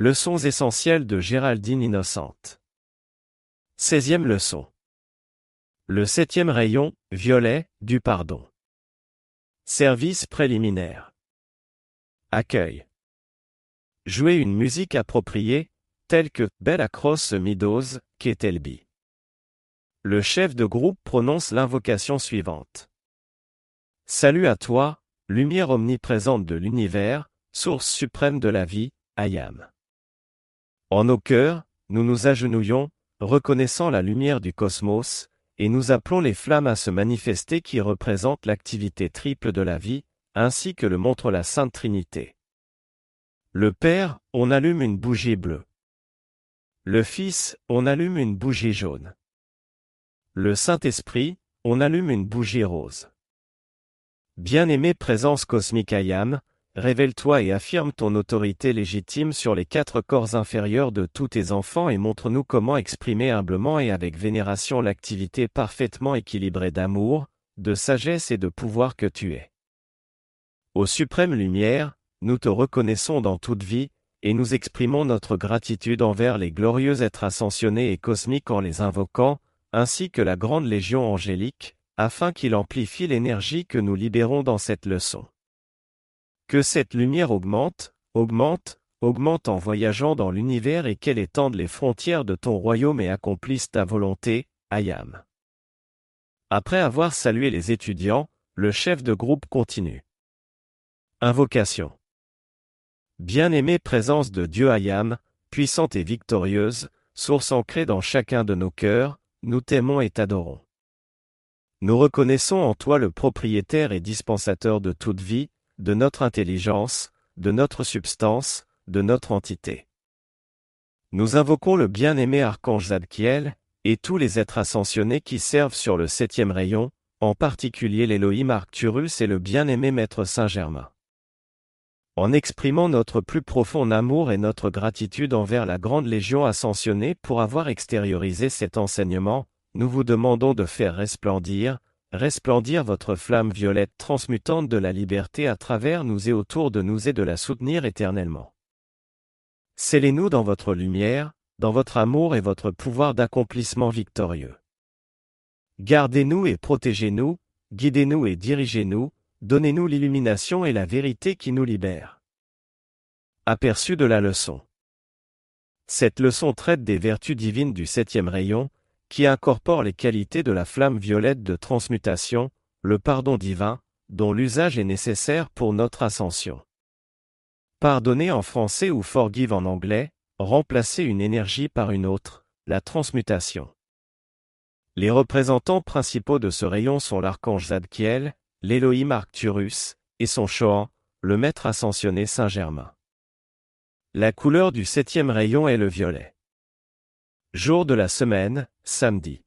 Leçons essentielles de Géraldine Innocente. 16e leçon. Le septième rayon, violet, du pardon. Service préliminaire. Accueil. Jouer une musique appropriée, telle que Belle Across Meadows, Ketelby. Le chef de groupe prononce l'invocation suivante. Salut à toi, lumière omniprésente de l'univers, source suprême de la vie, Ayam. En nos cœurs, nous nous agenouillons, reconnaissant la lumière du cosmos, et nous appelons les flammes à se manifester qui représentent l'activité triple de la vie, ainsi que le montre la Sainte Trinité. Le Père, on allume une bougie bleue. Le Fils, on allume une bougie jaune. Le Saint-Esprit, on allume une bougie rose. Bien-aimée présence cosmique Ayam, révèle-toi et affirme ton autorité légitime sur les quatre corps inférieurs de tous tes enfants et montre-nous comment exprimer humblement et avec vénération l'activité parfaitement équilibrée d'amour, de sagesse et de pouvoir que tu es. Ô suprême lumière, nous te reconnaissons dans toute vie, et nous exprimons notre gratitude envers les glorieux êtres ascensionnés et cosmiques en les invoquant, ainsi que la grande légion angélique, afin qu'il amplifie l'énergie que nous libérons dans cette leçon. Que cette lumière augmente, augmente, augmente en voyageant dans l'univers et qu'elle étende les frontières de ton royaume et accomplisse ta volonté, Ayam. Après avoir salué les étudiants, le chef de groupe continue. Invocation. Bien-aimée présence de Dieu Ayam, puissante et victorieuse, source ancrée dans chacun de nos cœurs, nous t'aimons et t'adorons. Nous reconnaissons en toi le propriétaire et dispensateur de toute vie, de notre intelligence, de notre substance, de notre entité. Nous invoquons le bien-aimé archange Zadkiel, et tous les êtres ascensionnés qui servent sur le septième rayon, en particulier l'Élohim Arcturus et le bien-aimé Maître Saint-Germain. En exprimant notre plus profond amour et notre gratitude envers la grande légion ascensionnée pour avoir extériorisé cet enseignement, nous vous demandons de faire resplendir, resplendir votre flamme violette transmutante de la liberté à travers nous et autour de nous et de la soutenir éternellement. Scellez-nous dans votre lumière, dans votre amour et votre pouvoir d'accomplissement victorieux. Gardez-nous et protégez-nous, guidez-nous et dirigez-nous, donnez-nous l'illumination et la vérité qui nous libèrent. Aperçu de la leçon. Cette leçon traite des vertus divines du septième rayon, qui incorpore les qualités de la flamme violette de transmutation, le pardon divin, dont l'usage est nécessaire pour notre ascension. Pardonner en français ou forgive en anglais, remplacer une énergie par une autre, la transmutation. Les représentants principaux de ce rayon sont l'archange Zadkiel, l'Elohim Arcturus, et son Shohan, le maître ascensionné Saint-Germain. La couleur du septième rayon est le violet. Jour de la semaine, samedi.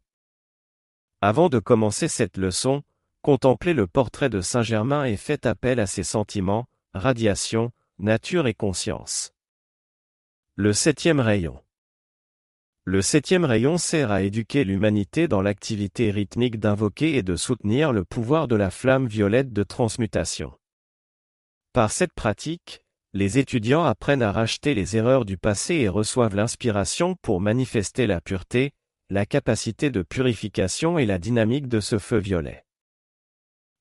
Avant de commencer cette leçon, contemplez le portrait de Saint Germain et faites appel à ses sentiments, radiation, nature et conscience. Le septième rayon. Le septième rayon sert à éduquer l'humanité dans l'activité rythmique d'invoquer et de soutenir le pouvoir de la flamme violette de transmutation. Par cette pratique, les étudiants apprennent à racheter les erreurs du passé et reçoivent l'inspiration pour manifester la pureté, la capacité de purification et la dynamique de ce feu violet.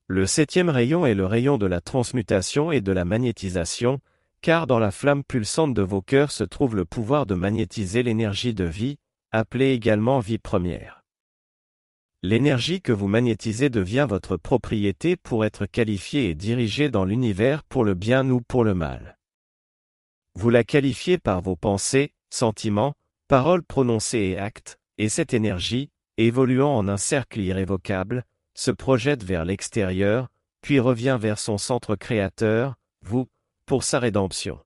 Le septième rayon est le rayon de la transmutation et de la magnétisation, car dans la flamme pulsante de vos cœurs se trouve le pouvoir de magnétiser l'énergie de vie, appelée également vie première. L'énergie que vous magnétisez devient votre propriété pour être qualifiée et dirigée dans l'univers pour le bien ou pour le mal. Vous la qualifiez par vos pensées, sentiments, paroles prononcées et actes, et cette énergie, évoluant en un cercle irrévocable, se projette vers l'extérieur, puis revient vers son centre créateur, vous, pour sa rédemption.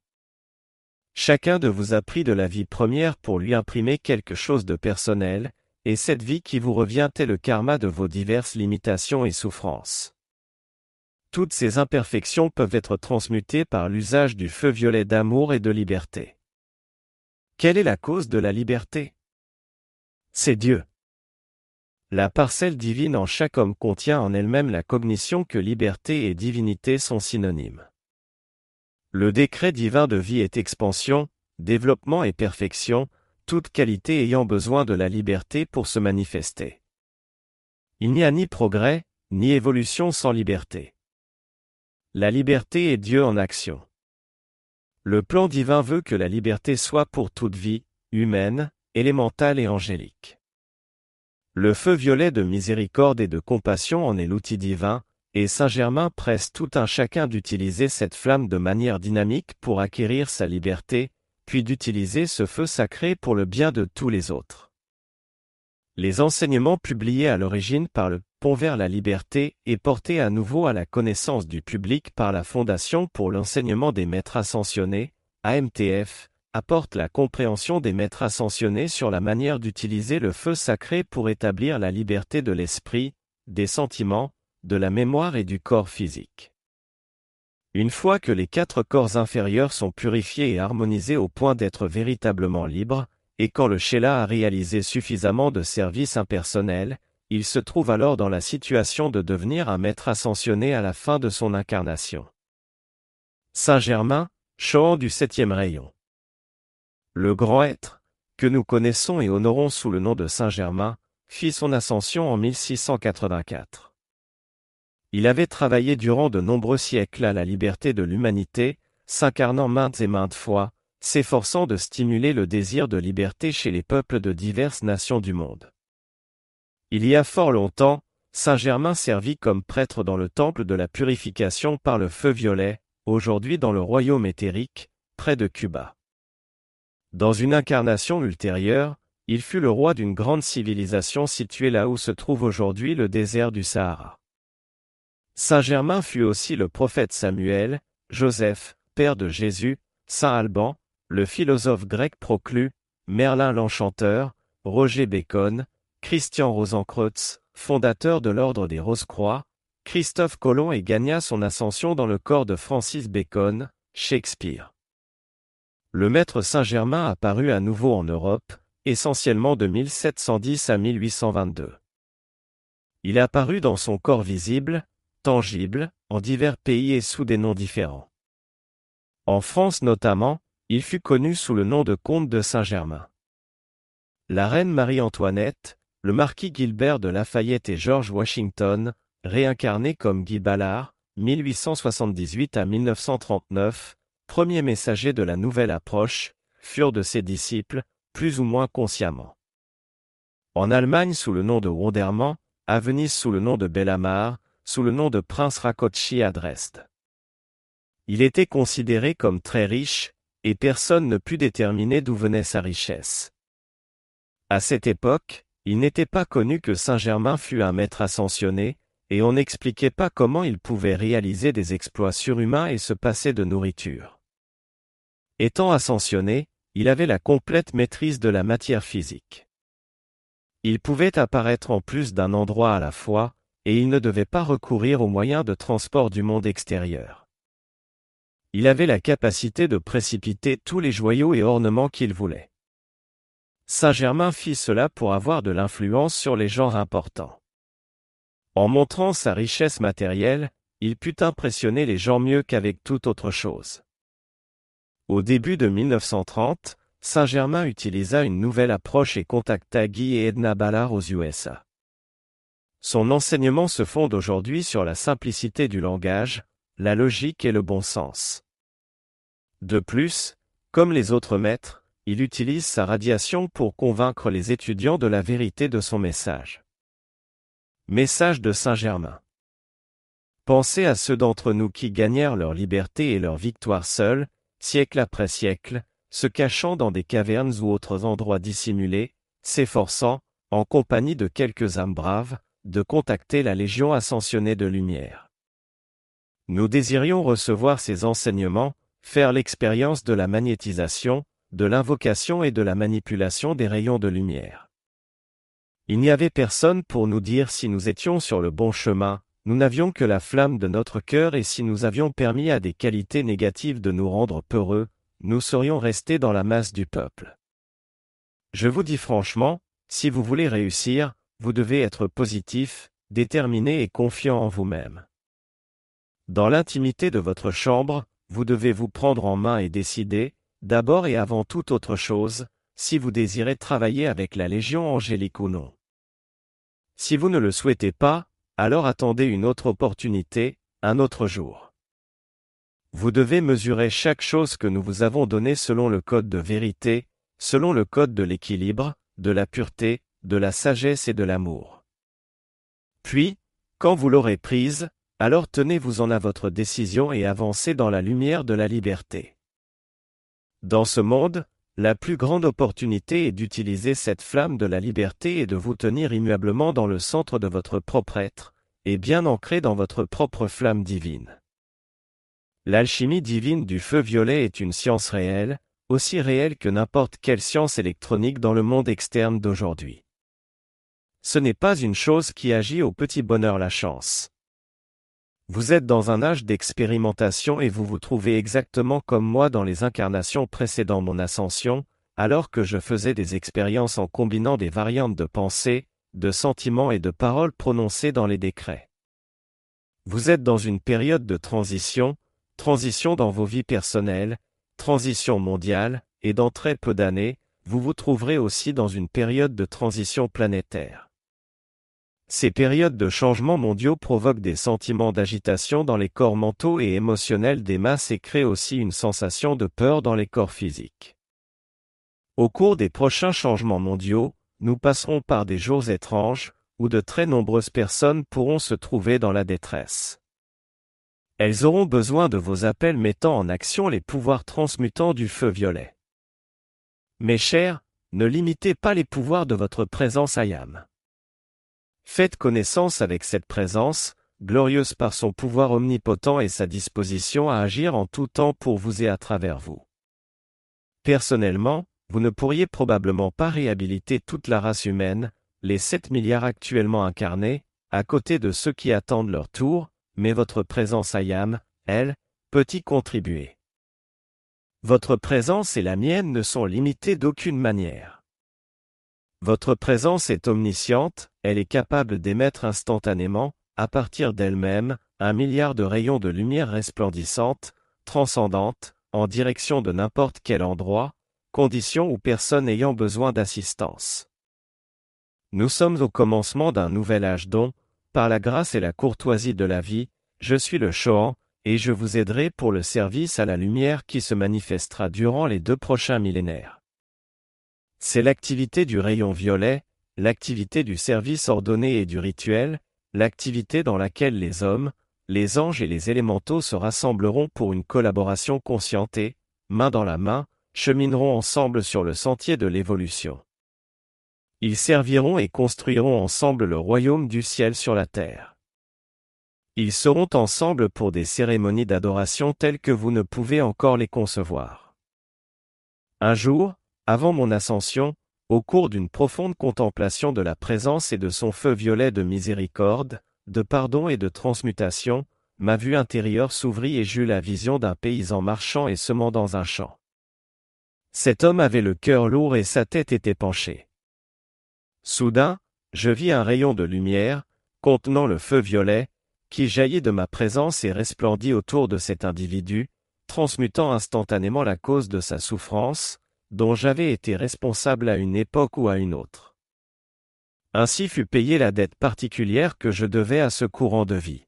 Chacun de vous a pris de la vie première pour lui imprimer quelque chose de personnel, et cette vie qui vous revient est le karma de vos diverses limitations et souffrances. Toutes ces imperfections peuvent être transmutées par l'usage du feu violet d'amour et de liberté. Quelle est la cause de la liberté? C'est Dieu. La parcelle divine en chaque homme contient en elle-même la cognition que liberté et divinité sont synonymes. Le décret divin de vie est expansion, développement et perfection, toute qualité ayant besoin de la liberté pour se manifester. Il n'y a ni progrès, ni évolution sans liberté. La liberté est Dieu en action. Le plan divin veut que la liberté soit pour toute vie, humaine, élémentale et angélique. Le feu violet de miséricorde et de compassion en est l'outil divin, et Saint-Germain presse tout un chacun d'utiliser cette flamme de manière dynamique pour acquérir sa liberté, puis d'utiliser ce feu sacré pour le bien de tous les autres. Les enseignements publiés à l'origine par le Pont vers la liberté et portés à nouveau à la connaissance du public par la Fondation pour l'enseignement des maîtres ascensionnés, AMTF, apportent la compréhension des maîtres ascensionnés sur la manière d'utiliser le feu sacré pour établir la liberté de l'esprit, des sentiments, de la mémoire et du corps physique. Une fois que les quatre corps inférieurs sont purifiés et harmonisés au point d'être véritablement libres, et quand le Sheila a réalisé suffisamment de services impersonnels, il se trouve alors dans la situation de devenir un maître ascensionné à la fin de son incarnation. Saint-Germain, chant du septième rayon. Le grand être, que nous connaissons et honorons sous le nom de Saint-Germain, fit son ascension en 1684. Il avait travaillé durant de nombreux siècles à la liberté de l'humanité, s'incarnant maintes et maintes fois, s'efforçant de stimuler le désir de liberté chez les peuples de diverses nations du monde. Il y a fort longtemps, Saint Germain servit comme prêtre dans le temple de la purification par le feu violet, aujourd'hui dans le royaume éthérique, près de Cuba. Dans une incarnation ultérieure, il fut le roi d'une grande civilisation située là où se trouve aujourd'hui le désert du Sahara. Saint Germain fut aussi le prophète Samuel, Joseph, père de Jésus, Saint Alban, le philosophe grec Proclus, Merlin l'Enchanteur, Roger Bacon, Christian Rosenkreutz, fondateur de l'Ordre des Rose-Croix, Christophe Colomb et gagna son ascension dans le corps de Francis Bacon, Shakespeare. Le maître Saint-Germain apparut à nouveau en Europe, essentiellement de 1710 à 1822. Il apparut dans son corps visible, tangible, en divers pays et sous des noms différents. En France notamment, il fut connu sous le nom de comte de Saint-Germain. La reine Marie-Antoinette, le marquis Gilbert de Lafayette et George Washington, réincarnés comme Guy Ballard, 1878 à 1939, premier messager de la nouvelle approche, furent de ses disciples, plus ou moins consciemment. En Allemagne sous le nom de Wonderman, à Venise sous le nom de Bellamar, sous le nom de prince Rákóczi à Dresde. Il était considéré comme très riche, et personne ne put déterminer d'où venait sa richesse. À cette époque, il n'était pas connu que Saint-Germain fût un maître ascensionné, et on n'expliquait pas comment il pouvait réaliser des exploits surhumains et se passer de nourriture. Étant ascensionné, il avait la complète maîtrise de la matière physique. Il pouvait apparaître en plus d'un endroit à la fois, et il ne devait pas recourir aux moyens de transport du monde extérieur. Il avait la capacité de précipiter tous les joyaux et ornements qu'il voulait. Saint-Germain fit cela pour avoir de l'influence sur les genres importants. En montrant sa richesse matérielle, il put impressionner les gens mieux qu'avec toute autre chose. Au début de 1930, Saint-Germain utilisa une nouvelle approche et contacta Guy et Edna Ballard aux USA. Son enseignement se fonde aujourd'hui sur la simplicité du langage, la logique et le bon sens. De plus, comme les autres maîtres, il utilise sa radiation pour convaincre les étudiants de la vérité de son message. Message de Saint-Germain. Pensez à ceux d'entre nous qui gagnèrent leur liberté et leur victoire seuls, siècle après siècle, se cachant dans des cavernes ou autres endroits dissimulés, s'efforçant, en compagnie de quelques âmes braves, de contacter la Légion ascensionnée de lumière. Nous désirions recevoir ces enseignements, faire l'expérience de la magnétisation, de l'invocation et de la manipulation des rayons de lumière. Il n'y avait personne pour nous dire si nous étions sur le bon chemin, nous n'avions que la flamme de notre cœur et si nous avions permis à des qualités négatives de nous rendre peureux, nous serions restés dans la masse du peuple. Je vous dis franchement, si vous voulez réussir, vous devez être positif, déterminé et confiant en vous-même. Dans l'intimité de votre chambre, vous devez vous prendre en main et décider, d'abord et avant toute autre chose, si vous désirez travailler avec la Légion angélique ou non. Si vous ne le souhaitez pas, alors attendez une autre opportunité, un autre jour. Vous devez mesurer chaque chose que nous vous avons donnée selon le code de vérité, selon le code de l'équilibre, de la pureté, de la sagesse et de l'amour. Puis, quand vous l'aurez prise, alors tenez-vous-en à votre décision et avancez dans la lumière de la liberté. Dans ce monde, la plus grande opportunité est d'utiliser cette flamme de la liberté et de vous tenir immuablement dans le centre de votre propre être, et bien ancré dans votre propre flamme divine. L'alchimie divine du feu violet est une science réelle, aussi réelle que n'importe quelle science électronique dans le monde externe d'aujourd'hui. Ce n'est pas une chose qui agit au petit bonheur la chance. Vous êtes dans un âge d'expérimentation et vous vous trouvez exactement comme moi dans les incarnations précédant mon ascension, alors que je faisais des expériences en combinant des variantes de pensée, de sentiments et de paroles prononcées dans les décrets. Vous êtes dans une période de transition, transition dans vos vies personnelles, transition mondiale, et dans très peu d'années, vous vous trouverez aussi dans une période de transition planétaire. Ces périodes de changements mondiaux provoquent des sentiments d'agitation dans les corps mentaux et émotionnels des masses et créent aussi une sensation de peur dans les corps physiques. Au cours des prochains changements mondiaux, nous passerons par des jours étranges, où de très nombreuses personnes pourront se trouver dans la détresse. Elles auront besoin de vos appels mettant en action les pouvoirs transmutants du feu violet. Mes chers, ne limitez pas les pouvoirs de votre présence Ayam. Faites connaissance avec cette présence, glorieuse par son pouvoir omnipotent et sa disposition à agir en tout temps pour vous et à travers vous. Personnellement, vous ne pourriez probablement pas réhabiliter toute la race humaine, les 7 milliards actuellement incarnés, à côté de ceux qui attendent leur tour, mais votre présence Ayam, elle, peut y contribuer. Votre présence et la mienne ne sont limitées d'aucune manière. Votre présence est omnisciente, elle est capable d'émettre instantanément, à partir d'elle-même, un milliard de rayons de lumière resplendissante, transcendante, en direction de n'importe quel endroit, condition ou personne ayant besoin d'assistance. Nous sommes au commencement d'un nouvel âge dont, par la grâce et la courtoisie de la vie, je suis le Chohan, et je vous aiderai pour le service à la lumière qui se manifestera durant les deux prochains millénaires. C'est l'activité du rayon violet, l'activité du service ordonné et du rituel, l'activité dans laquelle les hommes, les anges et les élémentaux se rassembleront pour une collaboration conscientée, main dans la main, chemineront ensemble sur le sentier de l'évolution. Ils serviront et construiront ensemble le royaume du ciel sur la terre. Ils seront ensemble pour des cérémonies d'adoration telles que vous ne pouvez encore les concevoir. Un jour, avant mon ascension, au cours d'une profonde contemplation de la présence et de son feu violet de miséricorde, de pardon et de transmutation, ma vue intérieure s'ouvrit et j'eus la vision d'un paysan marchant et semant dans un champ. Cet homme avait le cœur lourd et sa tête était penchée. Soudain, je vis un rayon de lumière, contenant le feu violet, qui jaillit de ma présence et resplendit autour de cet individu, transmutant instantanément la cause de sa souffrance, dont j'avais été responsable à une époque ou à une autre. Ainsi fut payée la dette particulière que je devais à ce courant de vie.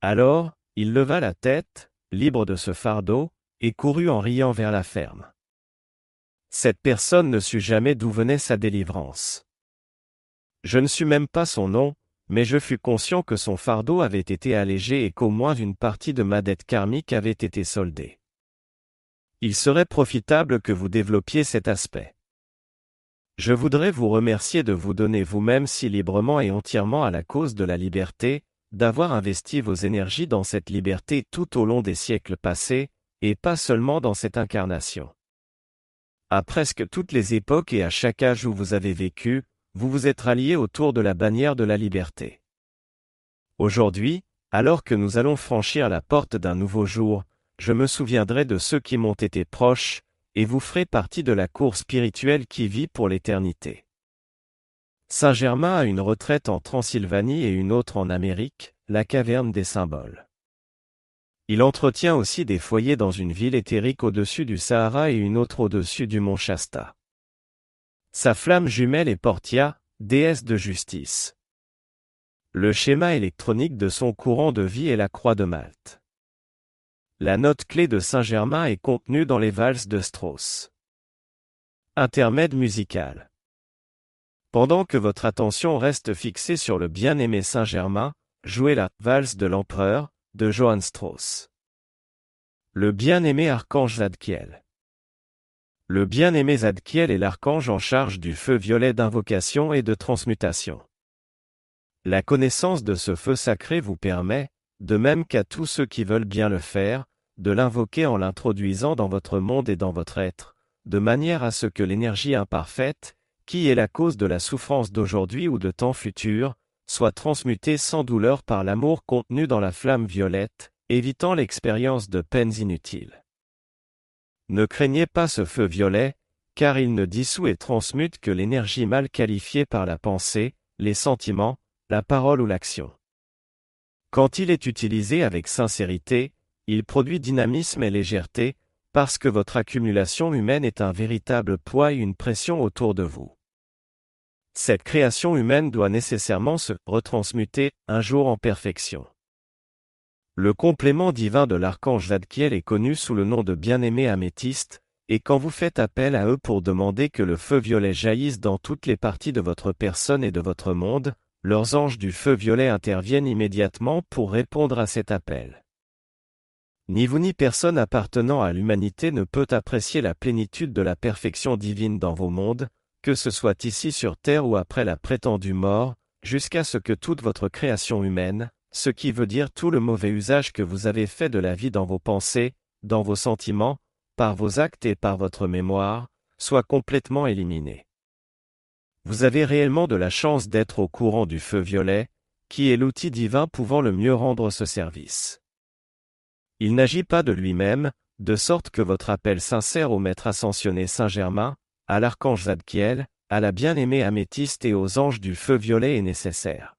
Alors, il leva la tête, libre de ce fardeau, et courut en riant vers la ferme. Cette personne ne sut jamais d'où venait sa délivrance. Je ne sus même pas son nom, mais je fus conscient que son fardeau avait été allégé et qu'au moins une partie de ma dette karmique avait été soldée il serait profitable que vous développiez cet aspect. Je voudrais vous remercier de vous donner vous-même si librement et entièrement à la cause de la liberté, d'avoir investi vos énergies dans cette liberté tout au long des siècles passés, et pas seulement dans cette incarnation. À presque toutes les époques et à chaque âge où vous avez vécu, vous vous êtes ralliés autour de la bannière de la liberté. Aujourd'hui, alors que nous allons franchir la porte d'un nouveau jour, je me souviendrai de ceux qui m'ont été proches, et vous ferez partie de la cour spirituelle qui vit pour l'éternité. Saint-Germain a une retraite en Transylvanie et une autre en Amérique, la caverne des symboles. Il entretient aussi des foyers dans une ville éthérique au-dessus du Sahara et une autre au-dessus du mont Shasta. Sa flamme jumelle est Portia, déesse de justice. Le schéma électronique de son courant de vie est la croix de Malte. La note clé de Saint-Germain est contenue dans les valses de Strauss. Intermède musical. Pendant que votre attention reste fixée sur le bien-aimé Saint-Germain, jouez la valse de l'empereur de Johann Strauss. Le bien-aimé archange Zadkiel. Le bien-aimé Zadkiel est l'archange en charge du feu violet d'invocation et de transmutation. La connaissance de ce feu sacré vous permet, de même qu'à tous ceux qui veulent bien le faire, de l'invoquer en l'introduisant dans votre monde et dans votre être, de manière à ce que l'énergie imparfaite, qui est la cause de la souffrance d'aujourd'hui ou de temps futur, soit transmutée sans douleur par l'amour contenu dans la flamme violette, évitant l'expérience de peines inutiles. Ne craignez pas ce feu violet, car il ne dissout et transmute que l'énergie mal qualifiée par la pensée, les sentiments, la parole ou l'action. Quand il est utilisé avec sincérité, il produit dynamisme et légèreté, parce que votre accumulation humaine est un véritable poids et une pression autour de vous. Cette création humaine doit nécessairement se retransmuter un jour en perfection. Le complément divin de l'archange Zadkiel est connu sous le nom de bien-aimé améthyste, et quand vous faites appel à eux pour demander que le feu violet jaillisse dans toutes les parties de votre personne et de votre monde, leurs anges du feu violet interviennent immédiatement pour répondre à cet appel. Ni vous ni personne appartenant à l'humanité ne peut apprécier la plénitude de la perfection divine dans vos mondes, que ce soit ici sur Terre ou après la prétendue mort, jusqu'à ce que toute votre création humaine, ce qui veut dire tout le mauvais usage que vous avez fait de la vie dans vos pensées, dans vos sentiments, par vos actes et par votre mémoire, soit complètement éliminé. Vous avez réellement de la chance d'être au courant du feu violet, qui est l'outil divin pouvant le mieux rendre ce service. Il n'agit pas de lui-même, de sorte que votre appel sincère au Maître ascensionné Saint-Germain, à l'archange Zadkiel, à la bien-aimée améthyste et aux anges du feu violet est nécessaire.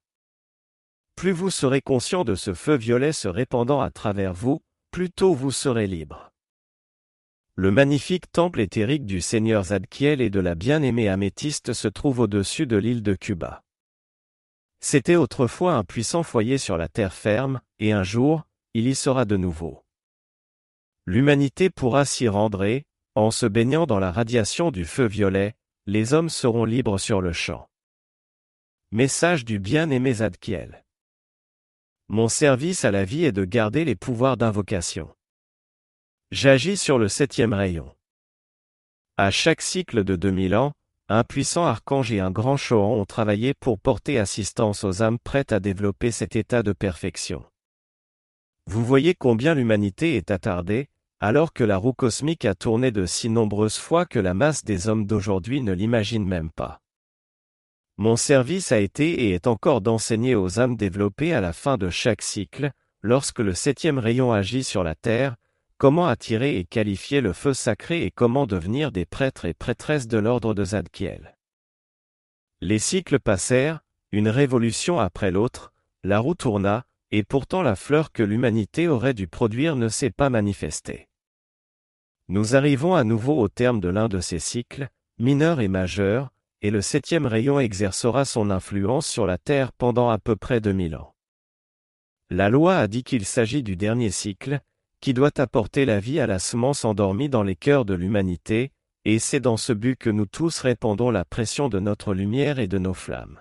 Plus vous serez conscient de ce feu violet se répandant à travers vous, plus tôt vous serez libre. Le magnifique temple éthérique du Seigneur Zadkiel et de la bien-aimée améthyste se trouve au-dessus de l'île de Cuba. C'était autrefois un puissant foyer sur la terre ferme, et un jour, il y sera de nouveau. L'humanité pourra s'y rendre et, en se baignant dans la radiation du feu violet, les hommes seront libres sur le champ. Message du bien-aimé Zadkiel. Mon service à la vie est de garder les pouvoirs d'invocation. J'agis sur le septième rayon. À chaque cycle de 2000 ans, un puissant archange et un grand chohan ont travaillé pour porter assistance aux âmes prêtes à développer cet état de perfection. Vous voyez combien l'humanité est attardée, alors que la roue cosmique a tourné de si nombreuses fois que la masse des hommes d'aujourd'hui ne l'imagine même pas. Mon service a été et est encore d'enseigner aux âmes développées à la fin de chaque cycle, lorsque le septième rayon agit sur la terre, comment attirer et qualifier le feu sacré et comment devenir des prêtres et prêtresses de l'ordre de Zadkiel. Les cycles passèrent, une révolution après l'autre, la roue tourna, et pourtant la fleur que l'humanité aurait dû produire ne s'est pas manifestée. Nous arrivons à nouveau au terme de l'un de ces cycles, mineur et majeur, et le septième rayon exercera son influence sur la Terre pendant à peu près 2000 ans. La loi a dit qu'il s'agit du dernier cycle, qui doit apporter la vie à la semence endormie dans les cœurs de l'humanité, et c'est dans ce but que nous tous répandons la pression de notre lumière et de nos flammes.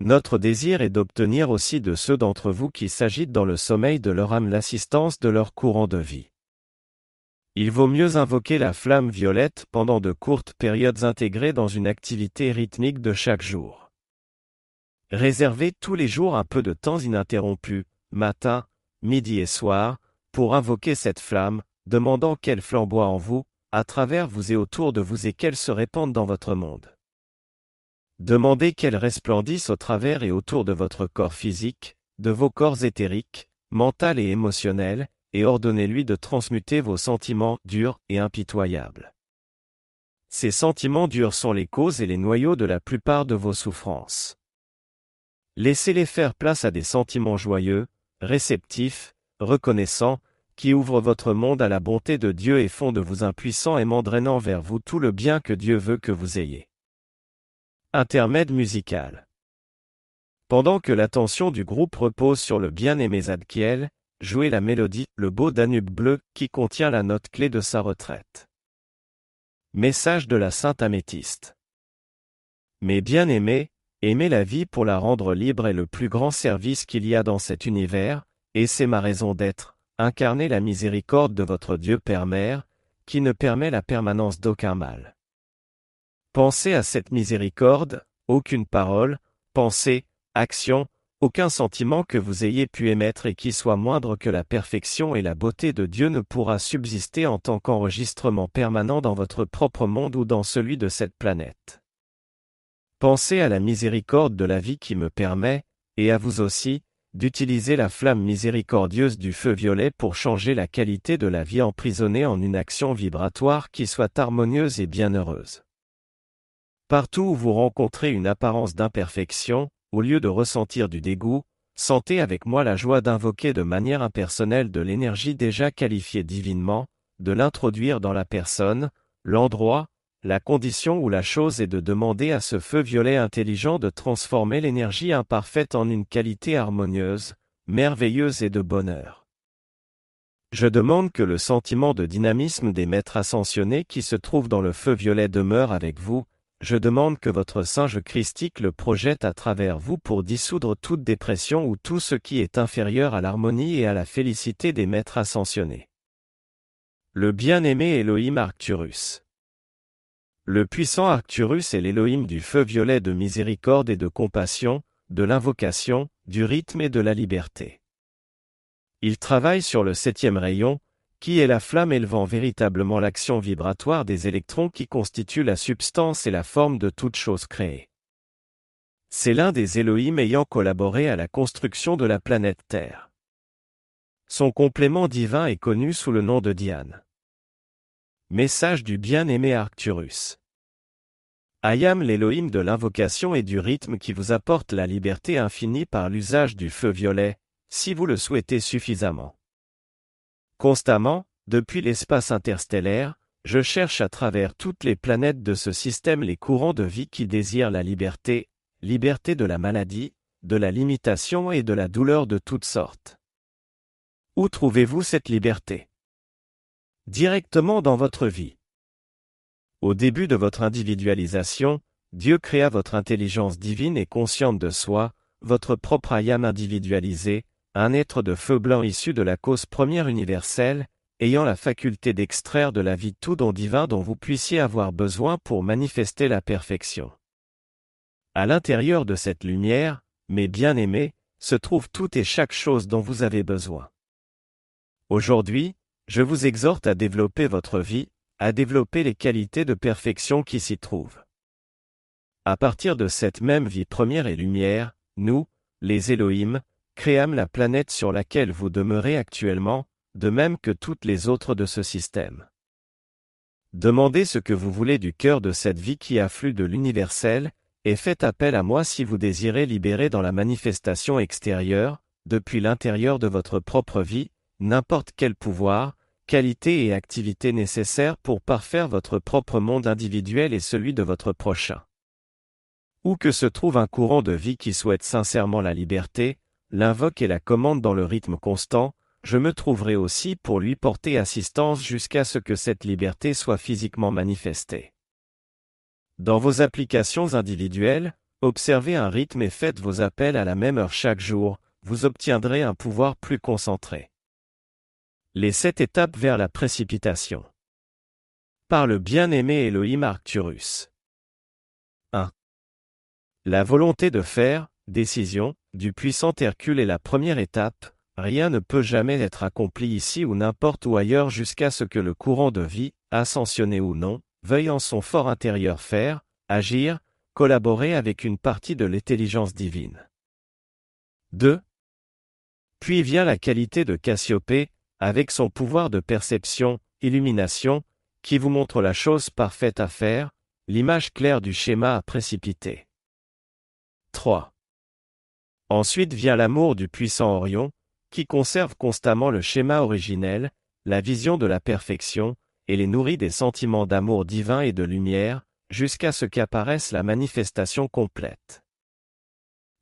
Notre désir est d'obtenir aussi de ceux d'entre vous qui s'agitent dans le sommeil de leur âme l'assistance de leur courant de vie. Il vaut mieux invoquer la flamme violette pendant de courtes périodes intégrées dans une activité rythmique de chaque jour. Réservez tous les jours un peu de temps ininterrompu, matin, midi et soir, pour invoquer cette flamme, demandant qu'elle flamboie en vous, à travers vous et autour de vous et qu'elle se répande dans votre monde. Demandez qu'elle resplendisse au travers et autour de votre corps physique, de vos corps éthériques, mental et émotionnel, et ordonnez-lui de transmuter vos sentiments durs et impitoyables. Ces sentiments durs sont les causes et les noyaux de la plupart de vos souffrances. Laissez-les faire place à des sentiments joyeux, réceptifs, reconnaissant, qui ouvre votre monde à la bonté de Dieu et font de vous un puissant aimant drainant vers vous tout le bien que Dieu veut que vous ayez. Intermède musical. Pendant que l'attention du groupe repose sur le bien-aimé Zadkiel, jouez la mélodie, le beau Danube bleu, qui contient la note clé de sa retraite. Message de la Sainte Améthyste. Mes bien-aimés, aimer la vie pour la rendre libre est le plus grand service qu'il y a dans cet univers, et c'est ma raison d'être, incarner la miséricorde de votre Dieu Père Mère, qui ne permet la permanence d'aucun mal. Pensez à cette miséricorde, aucune parole, pensée, action, aucun sentiment que vous ayez pu émettre et qui soit moindre que la perfection et la beauté de Dieu ne pourra subsister en tant qu'enregistrement permanent dans votre propre monde ou dans celui de cette planète. Pensez à la miséricorde de la vie qui me permet, et à vous aussi, d'utiliser la flamme miséricordieuse du feu violet pour changer la qualité de la vie emprisonnée en une action vibratoire qui soit harmonieuse et bienheureuse. Partout où vous rencontrez une apparence d'imperfection, au lieu de ressentir du dégoût, sentez avec moi la joie d'invoquer de manière impersonnelle de l'énergie déjà qualifiée divinement, de l'introduire dans la personne, l'endroit, la condition ou la chose et de demander à ce feu violet intelligent de transformer l'énergie imparfaite en une qualité harmonieuse, merveilleuse et de bonheur. Je demande que le sentiment de dynamisme des maîtres ascensionnés qui se trouve dans le feu violet demeure avec vous, je demande que votre singe christique le projette à travers vous pour dissoudre toute dépression ou tout ce qui est inférieur à l'harmonie et à la félicité des maîtres ascensionnés. Le bien-aimé Elohim Arcturus le puissant Arcturus est l'Élohim du feu violet de miséricorde et de compassion, de l'invocation, du rythme et de la liberté. Il travaille sur le septième rayon, qui est la flamme élevant véritablement l'action vibratoire des électrons qui constituent la substance et la forme de toute chose créée. C'est l'un des Elohim ayant collaboré à la construction de la planète Terre. Son complément divin est connu sous le nom de Diane. Message du bien-aimé Arcturus. Ayam l'Élohim de l'invocation et du rythme qui vous apporte la liberté infinie par l'usage du feu violet, si vous le souhaitez suffisamment. Constamment, depuis l'espace interstellaire, je cherche à travers toutes les planètes de ce système les courants de vie qui désirent la liberté, liberté de la maladie, de la limitation et de la douleur de toutes sortes. Où trouvez-vous cette liberté? Directement dans votre vie. Au début de votre individualisation, Dieu créa votre intelligence divine et consciente de soi, votre propre ayam individualisé, un être de feu blanc issu de la cause première universelle, ayant la faculté d'extraire de la vie tout don divin dont vous puissiez avoir besoin pour manifester la perfection. À l'intérieur de cette lumière, mes bien-aimés, se trouve tout et chaque chose dont vous avez besoin. Aujourd'hui, je vous exhorte à développer votre vie, à développer les qualités de perfection qui s'y trouvent. À partir de cette même vie première et lumière, nous, les Elohim, créâmes la planète sur laquelle vous demeurez actuellement, de même que toutes les autres de ce système. Demandez ce que vous voulez du cœur de cette vie qui afflue de l'universel, et faites appel à moi si vous désirez libérer dans la manifestation extérieure, depuis l'intérieur de votre propre vie, n'importe quel pouvoir, qualité et activité nécessaires pour parfaire votre propre monde individuel et celui de votre prochain. Où que se trouve un courant de vie qui souhaite sincèrement la liberté, l'invoque et la commande dans le rythme constant, je me trouverai aussi pour lui porter assistance jusqu'à ce que cette liberté soit physiquement manifestée. Dans vos applications individuelles, observez un rythme et faites vos appels à la même heure chaque jour, vous obtiendrez un pouvoir plus concentré. Les sept étapes vers la précipitation. Par le bien-aimé Elohim Arcturus. 1. La volonté de faire, décision, du puissant Hercule est la première étape, rien ne peut jamais être accompli ici ou n'importe où ailleurs jusqu'à ce que le courant de vie, ascensionné ou non, veuille en son fort intérieur faire, agir, collaborer avec une partie de l'intelligence divine. 2. Puis vient la qualité de Cassiopée, avec son pouvoir de perception, illumination, qui vous montre la chose parfaite à faire, l'image claire du schéma à précipiter. 3. Ensuite vient l'amour du puissant Orion, qui conserve constamment le schéma originel, la vision de la perfection, et les nourrit des sentiments d'amour divin et de lumière, jusqu'à ce qu'apparaisse la manifestation complète.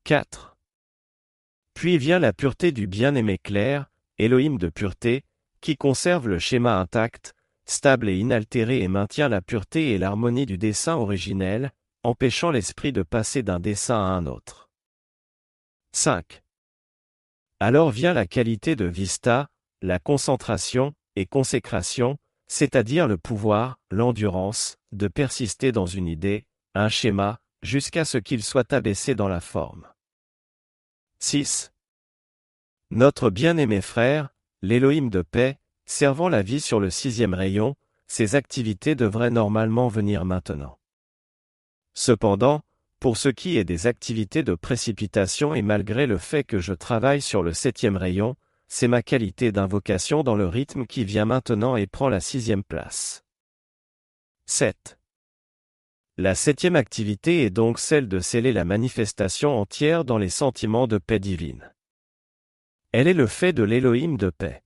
4. Puis vient la pureté du bien-aimé clair, Elohim de pureté, qui conserve le schéma intact, stable et inaltéré et maintient la pureté et l'harmonie du dessin originel, empêchant l'esprit de passer d'un dessin à un autre. 5. Alors vient la qualité de vista, la concentration et consécration, c'est-à-dire le pouvoir, l'endurance, de persister dans une idée, un schéma, jusqu'à ce qu'il soit abaissé dans la forme. 6. Notre bien-aimé frère, l'Élohim de paix, servant la vie sur le sixième rayon, ses activités devraient normalement venir maintenant. Cependant, pour ce qui est des activités de précipitation et malgré le fait que je travaille sur le septième rayon, c'est ma qualité d'invocation dans le rythme qui vient maintenant et prend la sixième place. 7. La septième activité est donc celle de sceller la manifestation entière dans les sentiments de paix divine. Elle est le fait de l'Élohim de paix.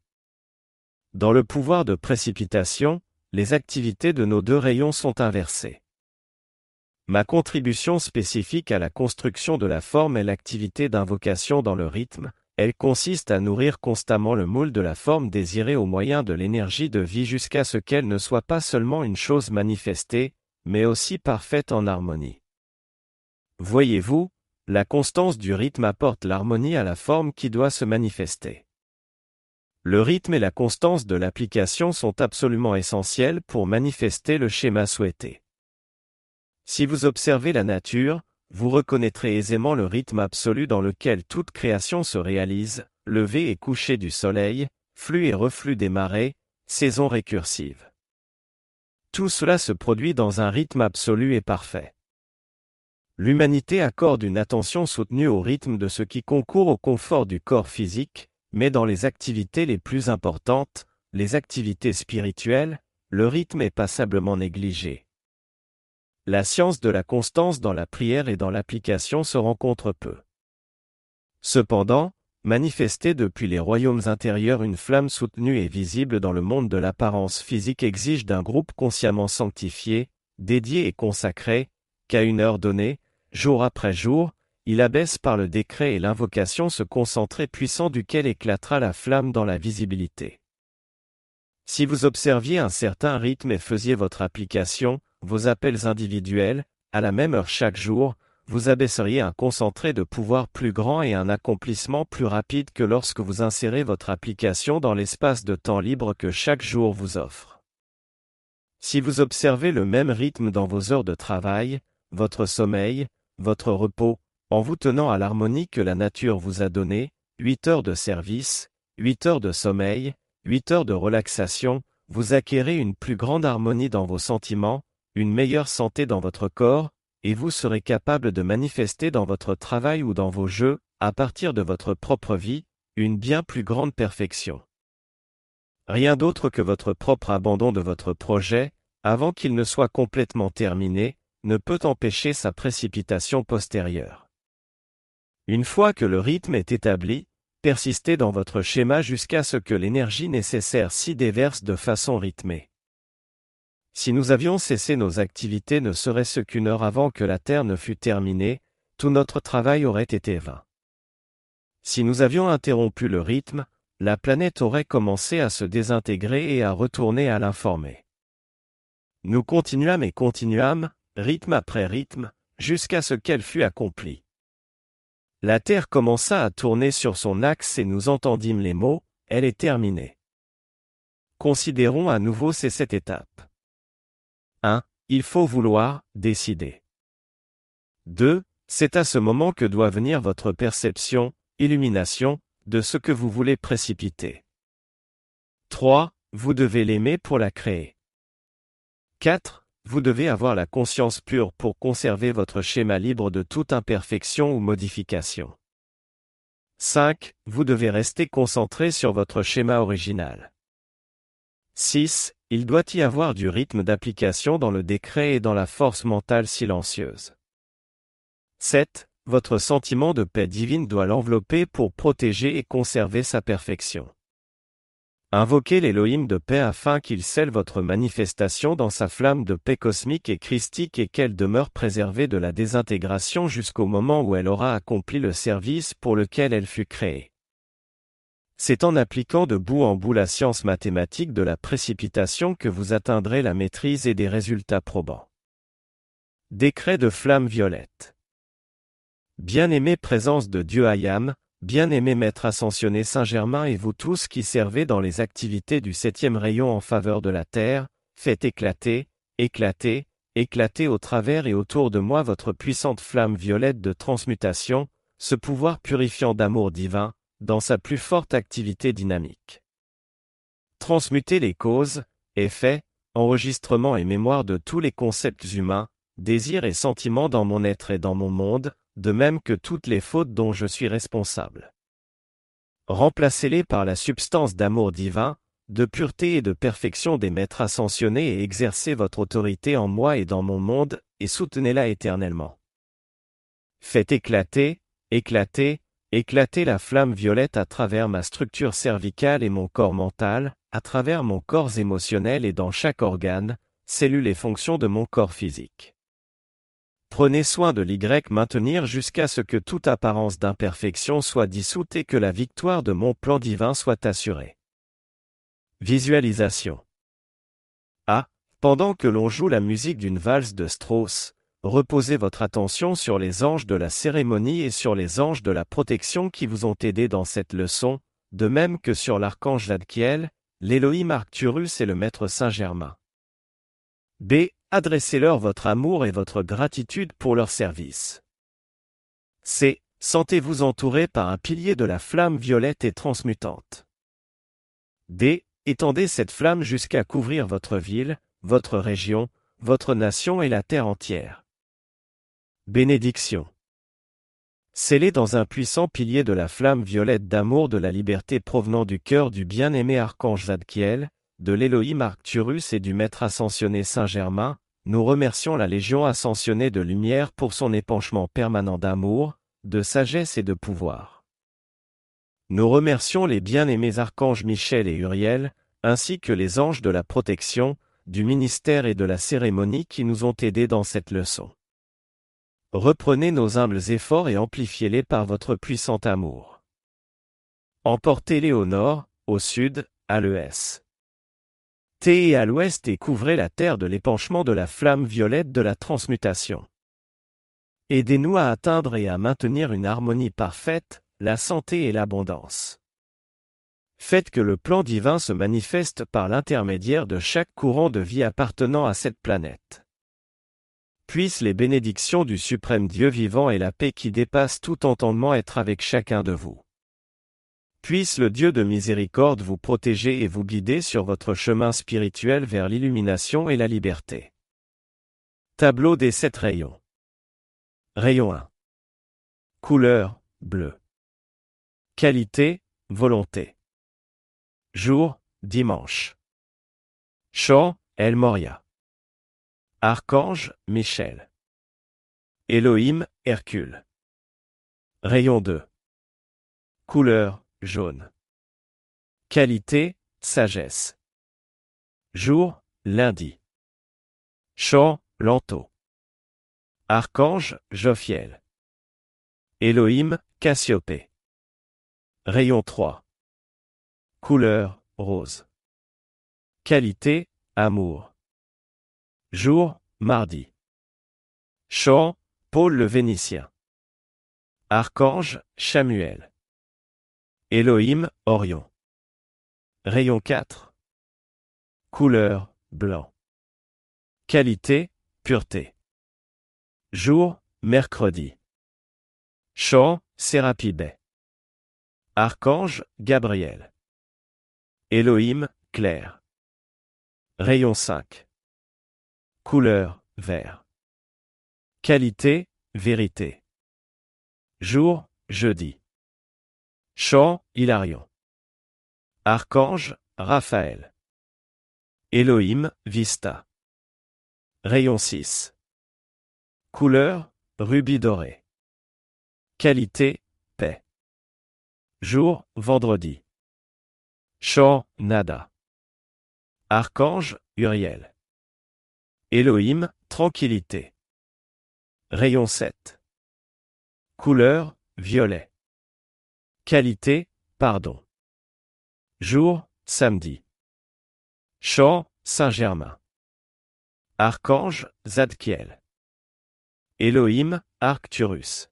Dans le pouvoir de précipitation, les activités de nos deux rayons sont inversées. Ma contribution spécifique à la construction de la forme est l'activité d'invocation dans le rythme, elle consiste à nourrir constamment le moule de la forme désirée au moyen de l'énergie de vie jusqu'à ce qu'elle ne soit pas seulement une chose manifestée, mais aussi parfaite en harmonie. Voyez-vous, la constance du rythme apporte l'harmonie à la forme qui doit se manifester. Le rythme et la constance de l'application sont absolument essentiels pour manifester le schéma souhaité. Si vous observez la nature, vous reconnaîtrez aisément le rythme absolu dans lequel toute création se réalise, lever et coucher du soleil, flux et reflux des marées, saison récursive. Tout cela se produit dans un rythme absolu et parfait. L'humanité accorde une attention soutenue au rythme de ce qui concourt au confort du corps physique, mais dans les activités les plus importantes, les activités spirituelles, le rythme est passablement négligé. La science de la constance dans la prière et dans l'application se rencontre peu. Cependant, manifester depuis les royaumes intérieurs une flamme soutenue et visible dans le monde de l'apparence physique exige d'un groupe consciemment sanctifié, dédié et consacré, qu'à une heure donnée, jour après jour, il abaisse par le décret et l'invocation ce concentré puissant duquel éclatera la flamme dans la visibilité. Si vous observiez un certain rythme et faisiez votre application, vos appels individuels, à la même heure chaque jour, vous abaisseriez un concentré de pouvoir plus grand et un accomplissement plus rapide que lorsque vous insérez votre application dans l'espace de temps libre que chaque jour vous offre. Si vous observez le même rythme dans vos heures de travail, votre sommeil, votre repos, en vous tenant à l'harmonie que la nature vous a donnée, 8 heures de service, 8 heures de sommeil, 8 heures de relaxation, vous acquérez une plus grande harmonie dans vos sentiments, une meilleure santé dans votre corps, et vous serez capable de manifester dans votre travail ou dans vos jeux, à partir de votre propre vie, une bien plus grande perfection. Rien d'autre que votre propre abandon de votre projet, avant qu'il ne soit complètement terminé, ne peut empêcher sa précipitation postérieure. Une fois que le rythme est établi, persistez dans votre schéma jusqu'à ce que l'énergie nécessaire s'y déverse de façon rythmée. Si nous avions cessé nos activités ne serait-ce qu'une heure avant que la Terre ne fût terminée, tout notre travail aurait été vain. Si nous avions interrompu le rythme, la planète aurait commencé à se désintégrer et à retourner à l'informé. Nous continuâmes et continuâmes, rythme après rythme, jusqu'à ce qu'elle fût accomplie. La Terre commença à tourner sur son axe et nous entendîmes les mots, elle est terminée. Considérons à nouveau ces sept étapes. 1. Il faut vouloir, décider. 2. C'est à ce moment que doit venir votre perception, illumination, de ce que vous voulez précipiter. 3. Vous devez l'aimer pour la créer. 4. Vous devez avoir la conscience pure pour conserver votre schéma libre de toute imperfection ou modification. 5. Vous devez rester concentré sur votre schéma original. 6. Il doit y avoir du rythme d'application dans le décret et dans la force mentale silencieuse. 7. votre sentiment de paix divine doit l'envelopper pour protéger et conserver sa perfection. Invoquez l'Élohim de paix afin qu'il scelle votre manifestation dans sa flamme de paix cosmique et christique et qu'elle demeure préservée de la désintégration jusqu'au moment où elle aura accompli le service pour lequel elle fut créée. C'est en appliquant de bout en bout la science mathématique de la précipitation que vous atteindrez la maîtrise et des résultats probants. Décret de flamme violette. Bien-aimée présence de Dieu Ayam, Bien-aimé Maître Ascensionné Saint-Germain et vous tous qui servez dans les activités du septième rayon en faveur de la terre, faites éclater, éclater, éclater au travers et autour de moi votre puissante flamme violette de transmutation, ce pouvoir purifiant d'amour divin, dans sa plus forte activité dynamique. Transmuter les causes, effets, enregistrements et mémoire de tous les concepts humains, désirs et sentiments dans mon être et dans mon monde, de même que toutes les fautes dont je suis responsable. Remplacez-les par la substance d'amour divin, de pureté et de perfection des maîtres ascensionnés et exercez votre autorité en moi et dans mon monde, et soutenez-la éternellement. Faites éclater, éclater, éclater la flamme violette à travers ma structure cervicale et mon corps mental, à travers mon corps émotionnel et dans chaque organe, cellule et fonction de mon corps physique. Prenez soin de l'Y maintenir jusqu'à ce que toute apparence d'imperfection soit dissoute et que la victoire de mon plan divin soit assurée. Visualisation. A. Pendant que l'on joue la musique d'une valse de Strauss, reposez votre attention sur les anges de la cérémonie et sur les anges de la protection qui vous ont aidé dans cette leçon, de même que sur l'archange Zadkiel, l'Élohim Arcturus et le Maître Saint-Germain. B. Adressez-leur votre amour et votre gratitude pour leur service. C. Sentez-vous entouré par un pilier de la flamme violette et transmutante. D. Étendez cette flamme jusqu'à couvrir votre ville, votre région, votre nation et la terre entière. Bénédiction. Scellé dans un puissant pilier de la flamme violette d'amour de la liberté provenant du cœur du bien-aimé archange Zadkiel, de l'Élohim Arcturus et du Maître ascensionné Saint-Germain, nous remercions la Légion ascensionnée de lumière pour son épanchement permanent d'amour, de sagesse et de pouvoir. Nous remercions les bien-aimés archanges Michel et Uriel, ainsi que les anges de la protection, du ministère et de la cérémonie qui nous ont aidés dans cette leçon. Reprenez nos humbles efforts et amplifiez-les par votre puissant amour. Emportez-les au nord, au sud, à l'ES. T et à l'ouest et couvrez la terre de l'épanchement de la flamme violette de la transmutation. Aidez-nous à atteindre et à maintenir une harmonie parfaite, la santé et l'abondance. Faites que le plan divin se manifeste par l'intermédiaire de chaque courant de vie appartenant à cette planète. Puissent les bénédictions du suprême Dieu vivant et la paix qui dépasse tout entendement être avec chacun de vous. Puisse le Dieu de miséricorde vous protéger et vous guider sur votre chemin spirituel vers l'illumination et la liberté. Tableau des sept rayons. Rayon 1. Couleur, bleu. Qualité, volonté. Jour, dimanche. Chant, El Moria. Archange, Michel. Elohim, Hercule. Rayon 2. Couleur, jaune. Qualité, sagesse. Jour, lundi. Chant, Lanto. Archange, Jophiel. Elohim, Cassiopée. Rayon 3. Couleur, rose. Qualité, amour. Jour, mardi. Chant, Paul le Vénitien. Archange, Chamuel. Elohim, Orion. Rayon 4. Couleur, blanc. Qualité, pureté. Jour, mercredi. Chant, Sérapibet. Archange, Gabriel. Elohim, clair. Rayon 5. Couleur, vert. Qualité, vérité. Jour, jeudi. Chant, Hilarion. Archange, Raphaël. Elohim, Vista. Rayon 6. Couleur, rubis doré. Qualité, paix. Jour, vendredi. Chant, nada. Archange, Uriel. Elohim, tranquillité. Rayon 7. Couleur, violet. Qualité, pardon. Jour, samedi. Chant, Saint-Germain. Archange, Zadkiel. Elohim, Arcturus.